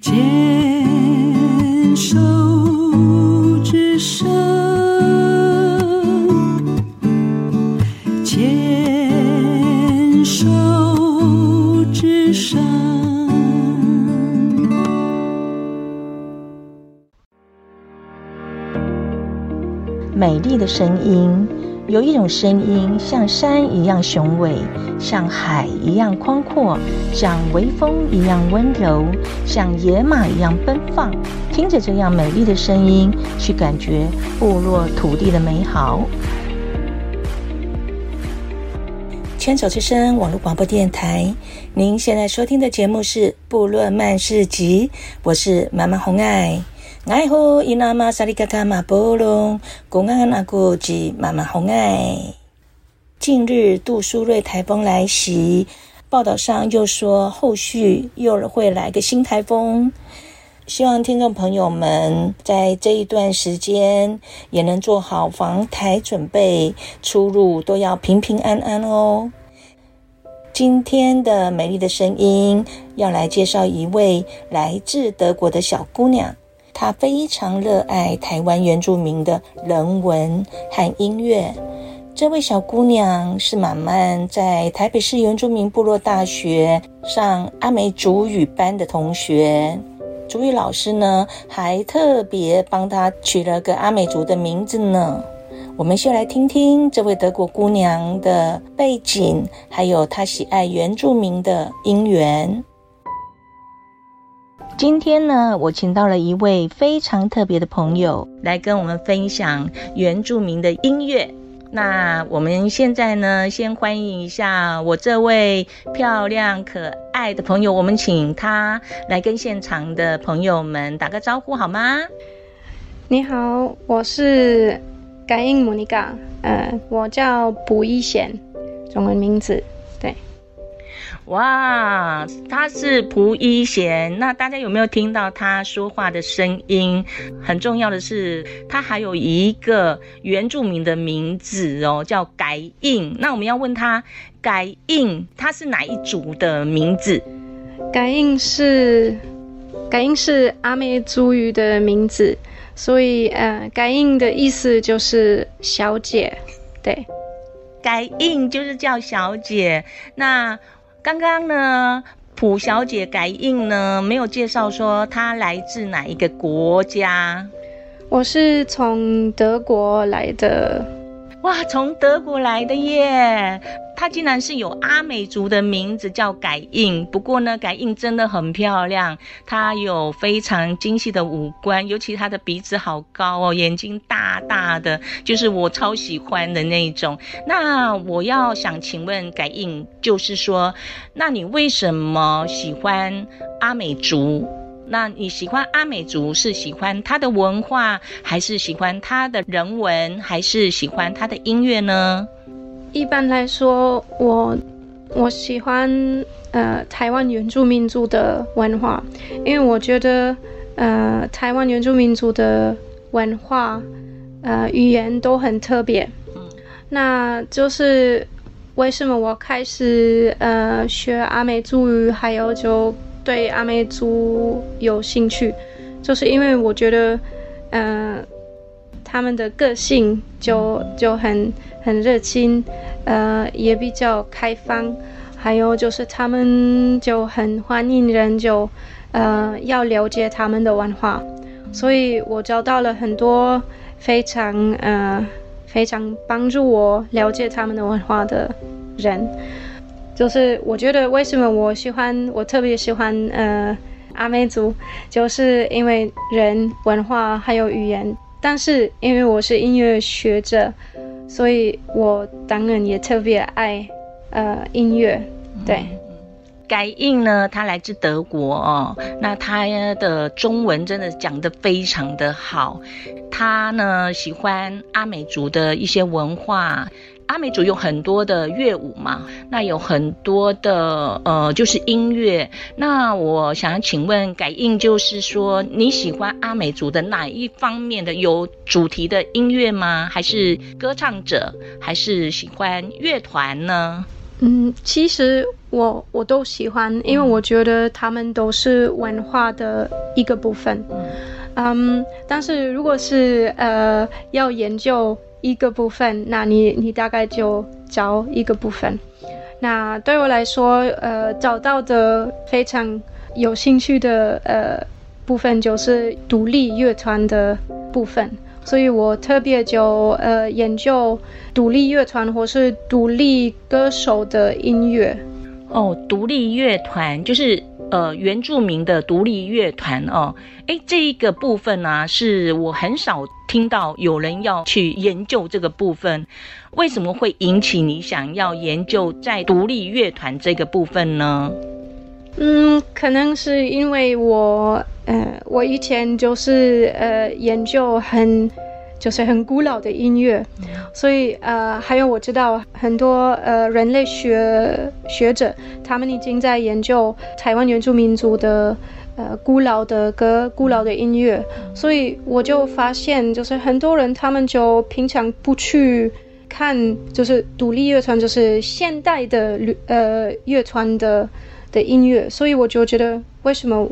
牵手之声，牵手之声，美丽的声音。有一种声音，像山一样雄伟，像海一样宽阔，像微风一样温柔，像野马一样奔放。听着这样美丽的声音，去感觉部落土地的美好。牵手之声网络广播电台，您现在收听的节目是《部落漫市集》，我是妈妈红爱。爱护伊那玛萨里嘎嘎马波隆，公安那古吉妈妈红爱。近日杜苏芮台风来袭，报道上又说后续又会来个新台风。希望听众朋友们在这一段时间也能做好防台准备，出入都要平平安安哦。今天的美丽的声音要来介绍一位来自德国的小姑娘。她非常热爱台湾原住民的人文和音乐。这位小姑娘是满满在台北市原住民部落大学上阿美族语班的同学，族语老师呢还特别帮她取了个阿美族的名字呢。我们先来听听这位德国姑娘的背景，还有她喜爱原住民的因缘。今天呢，我请到了一位非常特别的朋友来跟我们分享原住民的音乐。那我们现在呢，先欢迎一下我这位漂亮可爱的朋友，我们请他来跟现场的朋友们打个招呼好吗？你好，我是感应莫妮卡，呃，我叫卜一贤，中文名字。对哇，他是蒲一贤。那大家有没有听到他说话的声音？很重要的是，他还有一个原住民的名字哦，叫改印。那我们要问他，改印他是哪一族的名字？改印是改印是阿美族语的名字，所以呃，改印的意思就是小姐。对，改印就是叫小姐。那刚刚呢，普小姐改印呢，没有介绍说她来自哪一个国家。我是从德国来的。哇，从德国来的耶！它竟然是有阿美族的名字叫改印。不过呢，改印真的很漂亮，它有非常精细的五官，尤其她的鼻子好高哦，眼睛大大的，就是我超喜欢的那种。那我要想请问改印，就是说，那你为什么喜欢阿美族？那你喜欢阿美族是喜欢它的文化，还是喜欢它的人文，还是喜欢它的音乐呢？一般来说，我我喜欢呃台湾原住民族的文化，因为我觉得呃台湾原住民族的文化呃语言都很特别。嗯，那就是为什么我开始呃学阿美族语，还有就。对阿美族有兴趣，就是因为我觉得，嗯、他们的个性就就很很热情，呃，也比较开放，还有就是他们就很欢迎人，就呃要了解他们的文化，所以我找到了很多非常呃非常帮助我了解他们的文化的人。就是我觉得为什么我喜欢，我特别喜欢呃阿美族，就是因为人文化还有语言。但是因为我是音乐学者，所以我当然也特别爱呃音乐。对，盖印呢，他来自德国哦，那他的中文真的讲得非常的好。他呢喜欢阿美族的一些文化。阿美族有很多的乐舞嘛，那有很多的呃，就是音乐。那我想请问改印，就是说你喜欢阿美族的哪一方面的有主题的音乐吗？还是歌唱者？还是喜欢乐团呢？嗯，其实我我都喜欢，因为我觉得他们都是文化的一个部分。嗯，但是如果是呃要研究一个部分，那你你大概就找一个部分。那对我来说，呃，找到的非常有兴趣的呃部分就是独立乐团的部分。所以我特别就呃研究独立乐团或是独立歌手的音乐。哦，独立乐团就是呃原住民的独立乐团哦。诶，这一个部分呢、是我很少听到有人要去研究这个部分。为什么会引起你想要研究在独立乐团这个部分呢？嗯，可能是因为我。呃，我以前就是呃研究很，就是很古老的音乐，所以呃还有我知道很多呃人类学学者，他们已经在研究台湾原住民族的呃古老的歌、古老的音乐，所以我就发现，就是很多人他们就平常不去看，就是独立乐团，就是现代的呃乐团的的音乐，所以我就觉得为什么？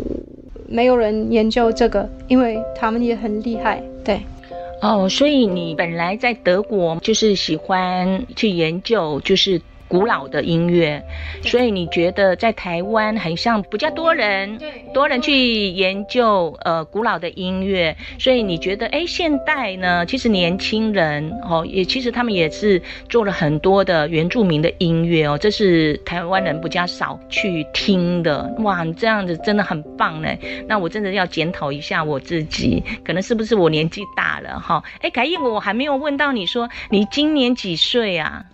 没有人研究这个，因为他们也很厉害，对。哦，所以你本来在德国就是喜欢去研究，就是。古老的音乐，所以你觉得在台湾很像比较多人，对多人去研究呃古老的音乐，所以你觉得哎现代呢，其实年轻人哦也其实他们也是做了很多的原住民的音乐哦，这是台湾人比较少去听的哇，你这样子真的很棒呢。那我真的要检讨一下我自己，可能是不是我年纪大了哈？哎，凯燕，我还没有问到你说你今年几岁啊？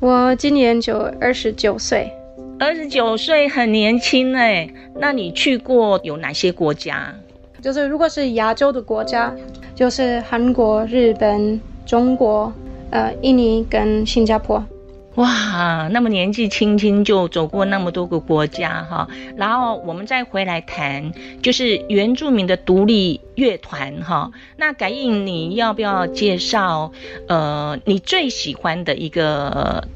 我今年就二十九岁，二十九岁很年轻哎。那你去过有哪些国家？就是如果是亚洲的国家，就是韩国、日本、中国、呃，印尼跟新加坡。哇，那么年纪轻轻就走过那么多个国家哈。然后我们再回来谈，就是原住民的独立乐团哈。那改印，你要不要介绍？呃，你最喜欢的一个，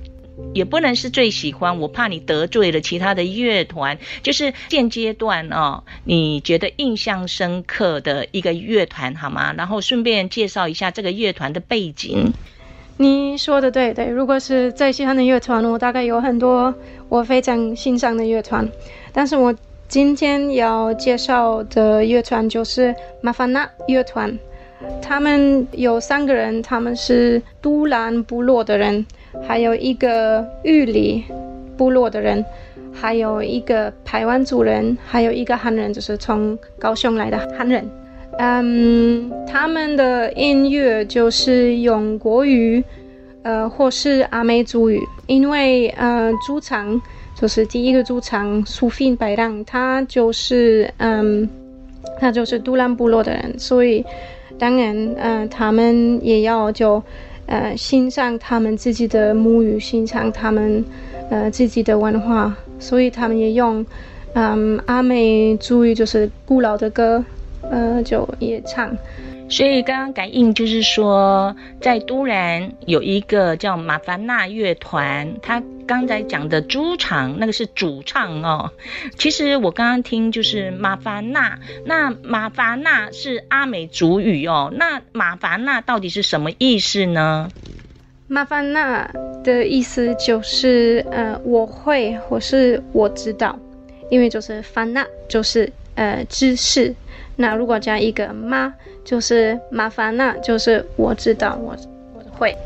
也不能是最喜欢，我怕你得罪了其他的乐团。就是现阶段哦，你觉得印象深刻的一个乐团好吗？然后顺便介绍一下这个乐团的背景。你说的对对，如果是最喜欢的乐团，我大概有很多我非常欣赏的乐团，但是我今天要介绍的乐团就是马法纳乐团，他们有三个人，他们是都兰部落的人，还有一个玉里部落的人，还有一个排湾族人，还有一个汉人，就是从高雄来的汉人。嗯，他们的音乐就是用国语，呃，或是阿美族语，因为呃，主唱就是第一个主唱苏菲白浪，他就是嗯，他就是都兰部落的人，所以当然，嗯、呃，他们也要就呃欣赏他们自己的母语，欣赏他们呃自己的文化，所以他们也用嗯阿美族语，就是古老的歌。呃，就也唱，所以刚刚感应就是说，在都兰有一个叫马凡纳乐团，他刚才讲的主唱那个是主唱哦。其实我刚刚听就是马凡纳，那马凡纳是阿美族语哦。那马凡纳到底是什么意思呢？马凡纳的意思就是呃，我会或是我知道，因为就是凡纳就是呃知识。那如果加一个妈，就是麻烦那，就是我知道，我我会。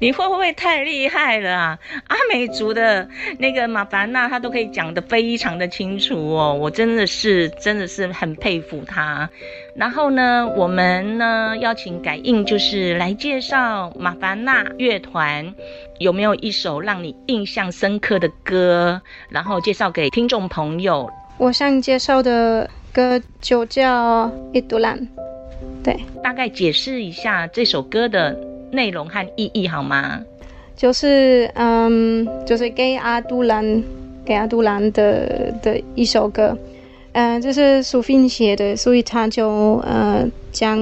你会不会太厉害了啊？阿美族的那个马凡娜，她都可以讲得非常的清楚哦，我真的是真的是很佩服她。然后呢，我们呢邀请凯印，就是来介绍马凡娜乐团，有没有一首让你印象深刻的歌？然后介绍给听众朋友。我想介绍的。歌就叫《伊都兰》，对，大概解释一下这首歌的内容和意义好吗？就是嗯，就是给阿杜兰，给阿杜兰的的一首歌，嗯、呃，这是苏菲写的，所以他就呃讲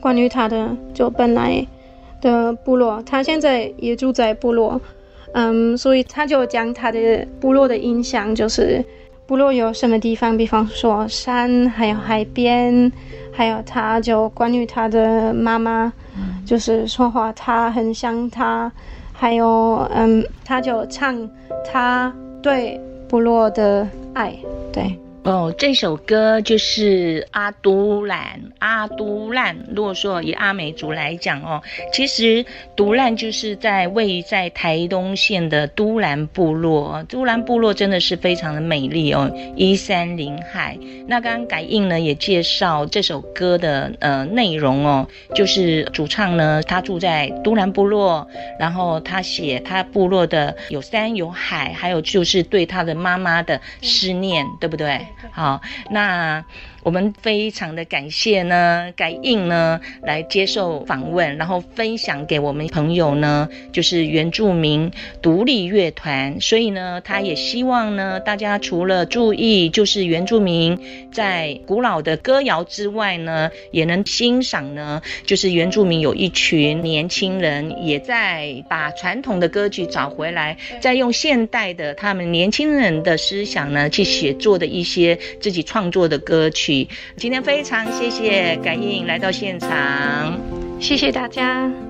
关于他的就本来的部落，他现在也住在部落，嗯，所以他就讲他的部落的印象，就是部落有什么地方，比方说山，还有海边，还有他就关于他的妈妈，就是说话他很像他，还有嗯，他就唱他对部落的爱，对。哦，这首歌就是阿都兰，阿都兰。如果说以阿美族来讲哦，其实都兰就是在位于在台东县的都兰部落。都兰部落真的是非常的美丽哦，依山临海。那刚刚改印呢也介绍这首歌的呃内容哦，就是主唱呢他住在都兰部落，然后他写他部落的有山有海，还有就是对他的妈妈的思念，对不对？好，那。我们非常的感谢呢，改印呢来接受访问，然后分享给我们朋友呢，就是原住民独立乐团。所以呢，他也希望呢，大家除了注意就是原住民在古老的歌谣之外呢，也能欣赏呢，就是原住民有一群年轻人也在把传统的歌曲找回来，再用现代的他们年轻人的思想呢去写作的一些自己创作的歌曲。今天非常谢谢感应来到现场，谢谢大家。